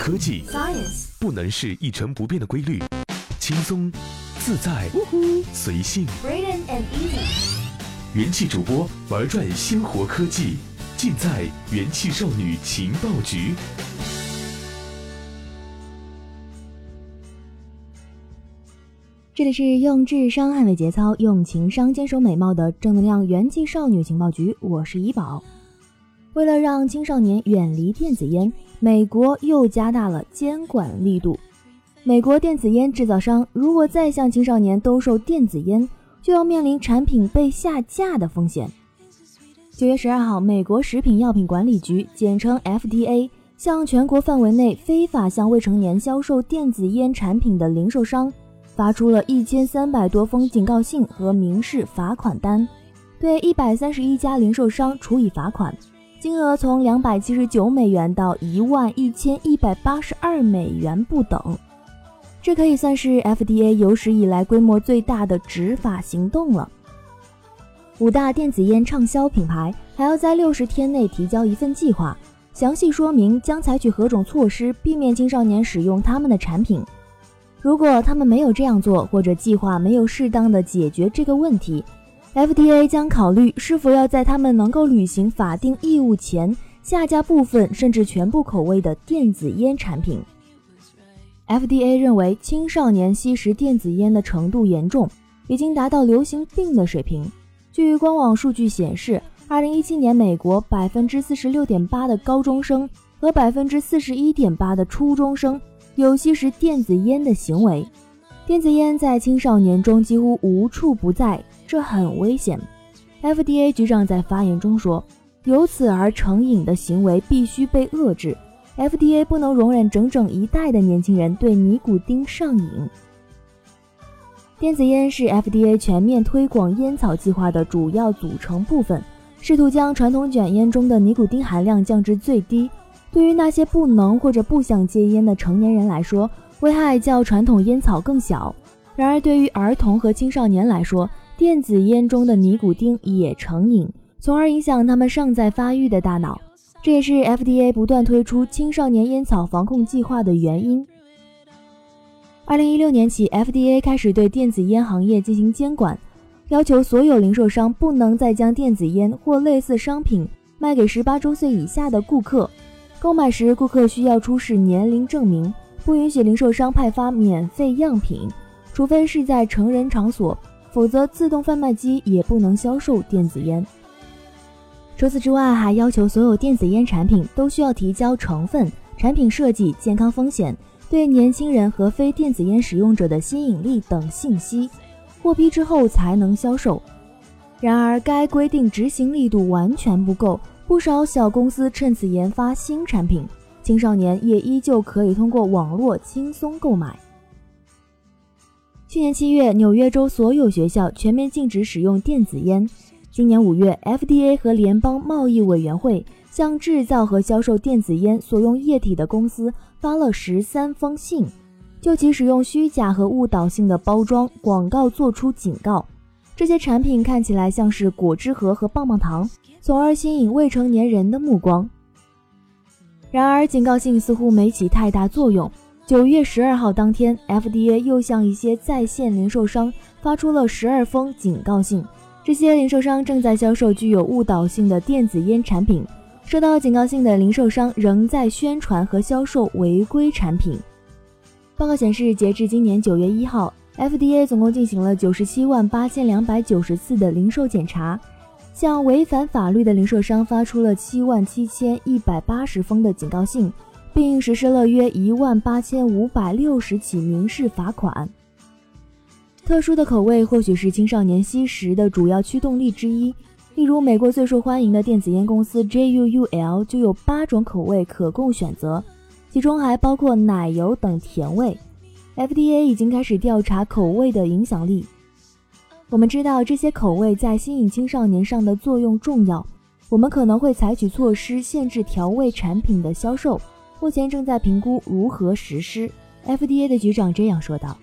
科技 Science 不能是一成不变的规律，轻松、自在、随性。Braden and Easy 元气主播玩转鲜活科技，尽在元气少女情报局。这里是用智商捍卫节操，用情商坚守美貌的正能量元气少女情报局，我是怡宝。为了让青少年远离电子烟，美国又加大了监管力度。美国电子烟制造商如果再向青少年兜售电子烟，就要面临产品被下架的风险。九月十二号，美国食品药品管理局（简称 FDA） 向全国范围内非法向未成年销售电子烟产品的零售商发出了一千三百多封警告信和民事罚款单，对一百三十一家零售商处以罚款，金额从两百七十九美元到一万一千一百八十二美元不等。这可以算是 FDA 有史以来规模最大的执法行动了。五大电子烟畅销品牌还要在六十天内提交一份计划，详细说明将采取何种措施避免青少年使用他们的产品。如果他们没有这样做，或者计划没有适当的解决这个问题，FDA 将考虑是否要在他们能够履行法定义务前下架部分甚至全部口味的电子烟产品。FDA 认为青少年吸食电子烟的程度严重，已经达到流行病的水平。据官网数据显示，2017年美国百分之四十六点八的高中生和百分之四十一点八的初中生有吸食电子烟的行为。电子烟在青少年中几乎无处不在，这很危险。FDA 局长在发言中说：“由此而成瘾的行为必须被遏制。” FDA 不能容忍整整一代的年轻人对尼古丁上瘾。电子烟是 FDA 全面推广烟草计划的主要组成部分，试图将传统卷烟中的尼古丁含量降至最低。对于那些不能或者不想戒烟的成年人来说，危害较传统烟草更小。然而，对于儿童和青少年来说，电子烟中的尼古丁也成瘾，从而影响他们尚在发育的大脑。这也是 FDA 不断推出青少年烟草防控计划的原因。二零一六年起，FDA 开始对电子烟行业进行监管，要求所有零售商不能再将电子烟或类似商品卖给十八周岁以下的顾客。购买时，顾客需要出示年龄证明，不允许零售商派发免费样品，除非是在成人场所，否则自动贩卖机也不能销售电子烟。除此之外，还要求所有电子烟产品都需要提交成分、产品设计、健康风险、对年轻人和非电子烟使用者的吸引力等信息，获批之后才能销售。然而，该规定执行力度完全不够，不少小公司趁此研发新产品，青少年也依旧可以通过网络轻松购买。去年七月，纽约州所有学校全面禁止使用电子烟。今年五月，FDA 和联邦贸易委员会向制造和销售电子烟所用液体的公司发了十三封信，就其使用虚假和误导性的包装广告作出警告。这些产品看起来像是果汁盒和棒棒糖，从而吸引未成年人的目光。然而，警告信似乎没起太大作用。九月十二号当天，FDA 又向一些在线零售商发出了十二封警告信。这些零售商正在销售具有误导性的电子烟产品，收到警告信的零售商仍在宣传和销售违规产品。报告显示，截至今年九月一号，FDA 总共进行了九十七万八千两百九十次的零售检查，向违反法律的零售商发出了七万七千一百八十封的警告信，并实施了约一万八千五百六十起民事罚款。特殊的口味或许是青少年吸食的主要驱动力之一。例如，美国最受欢迎的电子烟公司 JUUL 就有八种口味可供选择，其中还包括奶油等甜味。FDA 已经开始调查口味的影响力。我们知道这些口味在吸引青少年上的作用重要。我们可能会采取措施限制调味产品的销售，目前正在评估如何实施。FDA 的局长这样说道。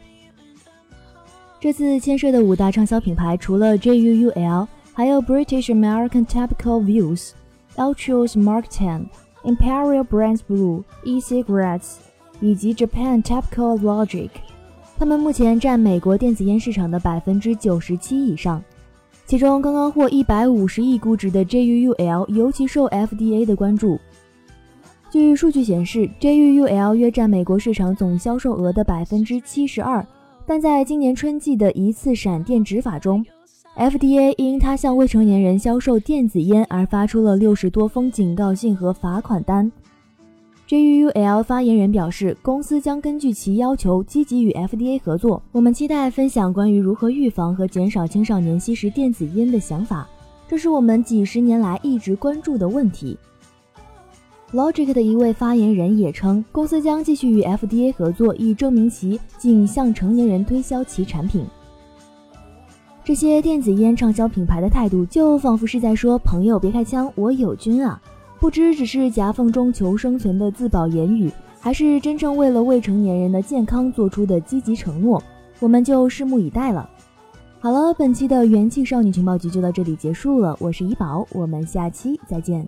这次牵涉的五大畅销品牌，除了 JUUL，还有 British American Tobacco Views、Altria Mark Ten、Imperial Brands Blue、E-cigarettes、以及 Japan Tobacco Logic。他们目前占美国电子烟市场的百分之九十七以上。其中，刚刚获一百五十亿估值的 JUUL 尤其受 FDA 的关注。据数据显示，JUUL 约占美国市场总销售额的百分之七十二。但在今年春季的一次闪电执法中，FDA 因他向未成年人销售电子烟而发出了六十多封警告信和罚款单。JUUL 发言人表示，公司将根据其要求积极与 FDA 合作。我们期待分享关于如何预防和减少青少年吸食电子烟的想法，这是我们几十年来一直关注的问题。Logic 的一位发言人也称，公司将继续与 FDA 合作，以证明其仅向成年人推销其产品。这些电子烟畅销品牌的态度，就仿佛是在说：“朋友，别开枪，我有军啊！”不知只是夹缝中求生存的自保言语，还是真正为了未成年人的健康做出的积极承诺，我们就拭目以待了。好了，本期的元气少女情报局就到这里结束了，我是怡宝，我们下期再见。